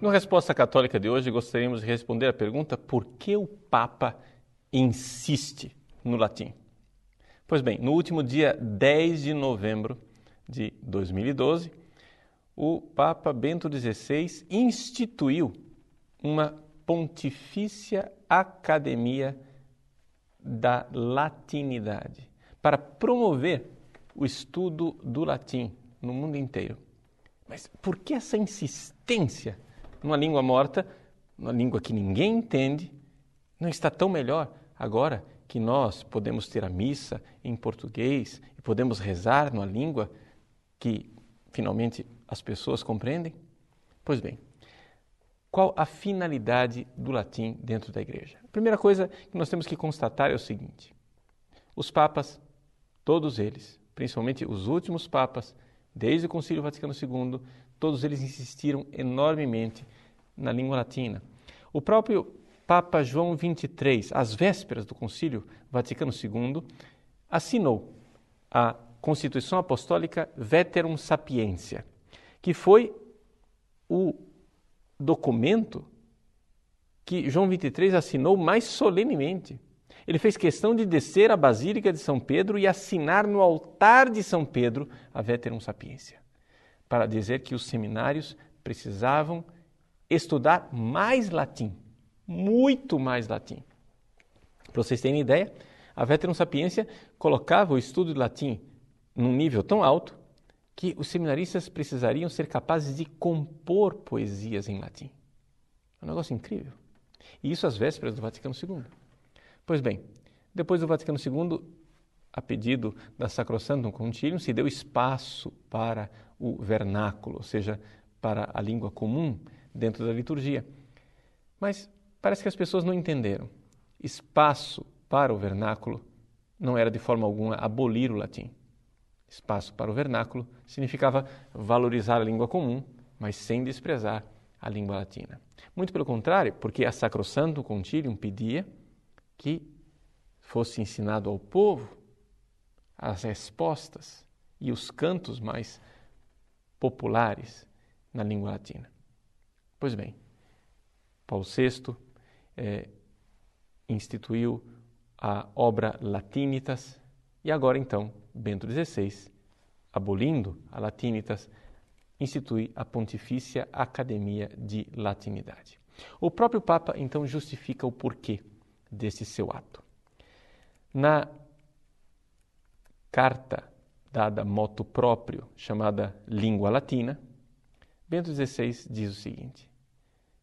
No Resposta Católica de hoje, gostaríamos de responder a pergunta por que o Papa insiste no latim? Pois bem, no último dia 10 de novembro de 2012, o Papa Bento XVI instituiu uma Pontifícia Academia da Latinidade para promover o estudo do latim no mundo inteiro. Mas por que essa insistência numa língua morta, numa língua que ninguém entende, não está tão melhor agora que nós podemos ter a missa em português e podemos rezar numa língua que finalmente as pessoas compreendem? Pois bem, qual a finalidade do latim dentro da igreja? A primeira coisa que nós temos que constatar é o seguinte: os papas, todos eles, principalmente os últimos papas, desde o Concílio Vaticano II, todos eles insistiram enormemente na língua latina. O próprio Papa João XXIII, às vésperas do Concílio Vaticano II, assinou a Constituição Apostólica Veterum Sapientia, que foi o documento que João XXIII assinou mais solenemente. Ele fez questão de descer à Basílica de São Pedro e assinar no altar de São Pedro a Veterum Sapientia, para dizer que os seminários precisavam estudar mais latim, muito mais latim. Para vocês terem ideia, a Veterum Sapientia colocava o estudo de latim num nível tão alto que os seminaristas precisariam ser capazes de compor poesias em latim. É um negócio incrível. E isso às vésperas do Vaticano II. Pois bem, depois do Vaticano II, a pedido da Sacrosantum Concilium, se deu espaço para o vernáculo, ou seja, para a língua comum dentro da liturgia. Mas parece que as pessoas não entenderam. Espaço para o vernáculo não era de forma alguma abolir o latim espaço para o vernáculo, significava valorizar a língua comum, mas sem desprezar a língua latina. Muito pelo contrário, porque a Sacrosanto Concilium pedia que fosse ensinado ao povo as respostas e os cantos mais populares na língua latina. Pois bem, Paulo VI é, instituiu a obra Latinitas e agora então Bento XVI, abolindo a Latinitas, institui a Pontifícia Academia de Latinidade. O próprio Papa então justifica o porquê desse seu ato. Na carta dada moto próprio, chamada Língua Latina, Bento XVI diz o seguinte: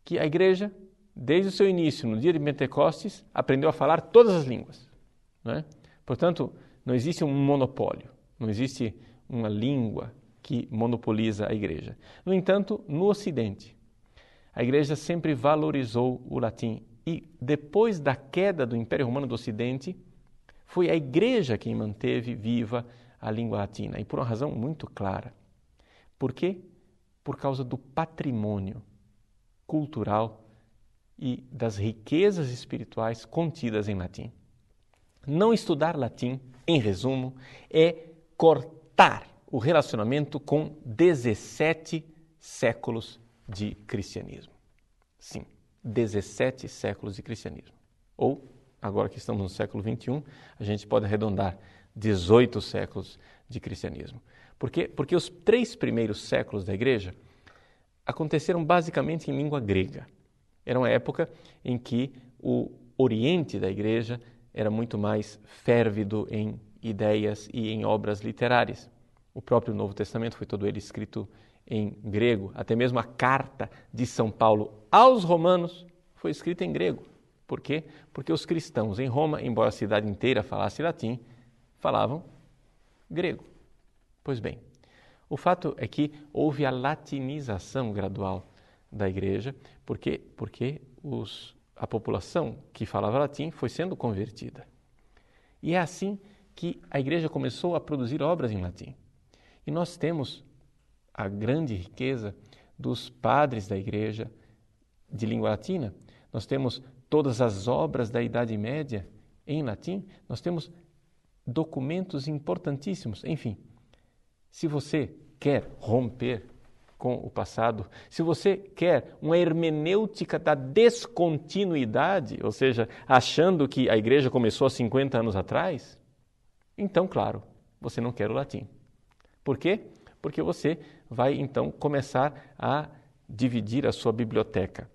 que a igreja, desde o seu início, no dia de Pentecostes, aprendeu a falar todas as línguas. Não é? Portanto, não existe um monopólio, não existe uma língua que monopoliza a igreja. No entanto, no Ocidente, a igreja sempre valorizou o latim e depois da queda do Império Romano do Ocidente, foi a igreja quem manteve viva língua latina e por uma razão muito clara. Por quê? Por causa do patrimônio cultural e das riquezas espirituais contidas em latim. Não estudar latim em resumo, é cortar o relacionamento com 17 séculos de cristianismo. Sim, 17 séculos de cristianismo. Ou, agora que estamos no século 21, a gente pode arredondar 18 séculos de cristianismo. Por quê? Porque os três primeiros séculos da igreja aconteceram basicamente em língua grega. Era uma época em que o oriente da igreja era muito mais férvido em ideias e em obras literárias. O próprio Novo Testamento foi todo ele escrito em grego, até mesmo a carta de São Paulo aos romanos foi escrita em grego. Por quê? Porque os cristãos em Roma, embora a cidade inteira falasse latim, falavam grego. Pois bem, o fato é que houve a latinização gradual da igreja, porque porque os a população que falava latim foi sendo convertida. E é assim que a igreja começou a produzir obras em latim. E nós temos a grande riqueza dos padres da igreja de língua latina. Nós temos todas as obras da Idade Média em latim. Nós temos documentos importantíssimos. Enfim, se você quer romper com o passado, se você quer uma hermenêutica da descontinuidade, ou seja, achando que a igreja começou há 50 anos atrás, então, claro, você não quer o latim. Por quê? Porque você vai então começar a dividir a sua biblioteca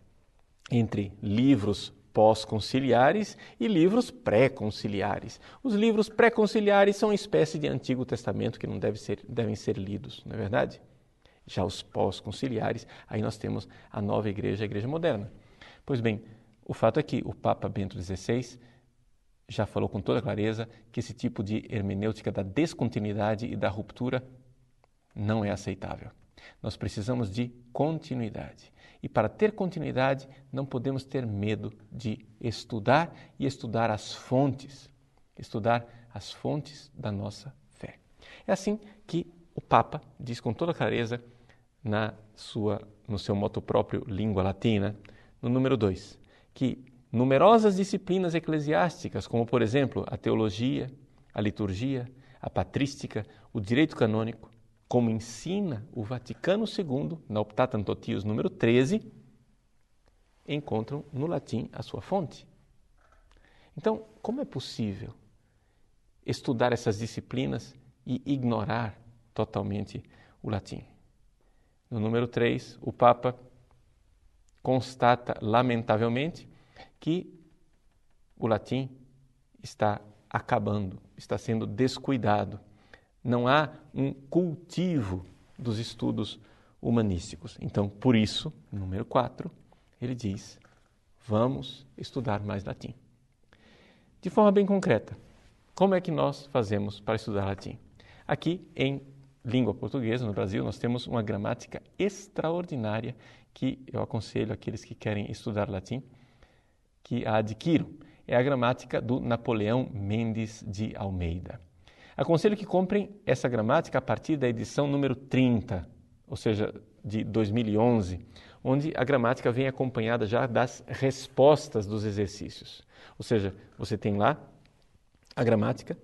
entre livros pós-conciliares e livros pré-conciliares. Os livros pré-conciliares são uma espécie de Antigo Testamento que não deve ser, devem ser lidos, não é verdade? Já os pós-conciliares, aí nós temos a nova igreja, a igreja moderna. Pois bem, o fato é que o Papa Bento XVI já falou com toda clareza que esse tipo de hermenêutica da descontinuidade e da ruptura não é aceitável. Nós precisamos de continuidade. E para ter continuidade, não podemos ter medo de estudar e estudar as fontes, estudar as fontes da nossa fé. É assim que o Papa diz com toda clareza na sua no seu moto próprio Língua Latina, no número 2, que numerosas disciplinas eclesiásticas, como por exemplo a teologia, a liturgia, a patrística, o direito canônico, como ensina o Vaticano II, na Optata Antotius número 13, encontram no latim a sua fonte. Então, como é possível estudar essas disciplinas e ignorar totalmente o latim? No número 3, o Papa constata, lamentavelmente, que o latim está acabando, está sendo descuidado não há um cultivo dos estudos humanísticos. Então, por isso, número 4, ele diz: vamos estudar mais latim. De forma bem concreta, como é que nós fazemos para estudar latim? Aqui em língua portuguesa, no Brasil, nós temos uma gramática extraordinária que eu aconselho aqueles que querem estudar latim que a adquiram. É a gramática do Napoleão Mendes de Almeida. Aconselho que comprem essa gramática a partir da edição número 30, ou seja, de 2011, onde a gramática vem acompanhada já das respostas dos exercícios. Ou seja, você tem lá a gramática,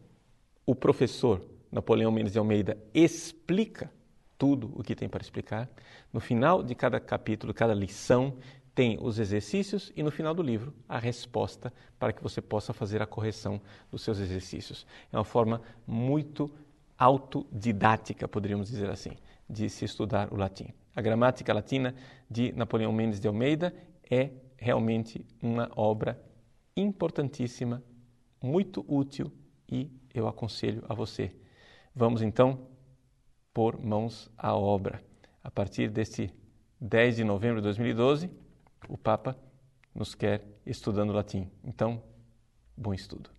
o professor Napoleão Mendes de Almeida explica tudo o que tem para explicar. No final de cada capítulo, cada lição, tem os exercícios e no final do livro a resposta para que você possa fazer a correção dos seus exercícios. É uma forma muito autodidática, poderíamos dizer assim, de se estudar o latim. A gramática latina de Napoleão Mendes de Almeida é realmente uma obra importantíssima, muito útil e eu aconselho a você. Vamos então pôr mãos à obra. A partir deste 10 de novembro de 2012, o Papa nos quer estudando latim. Então, bom estudo.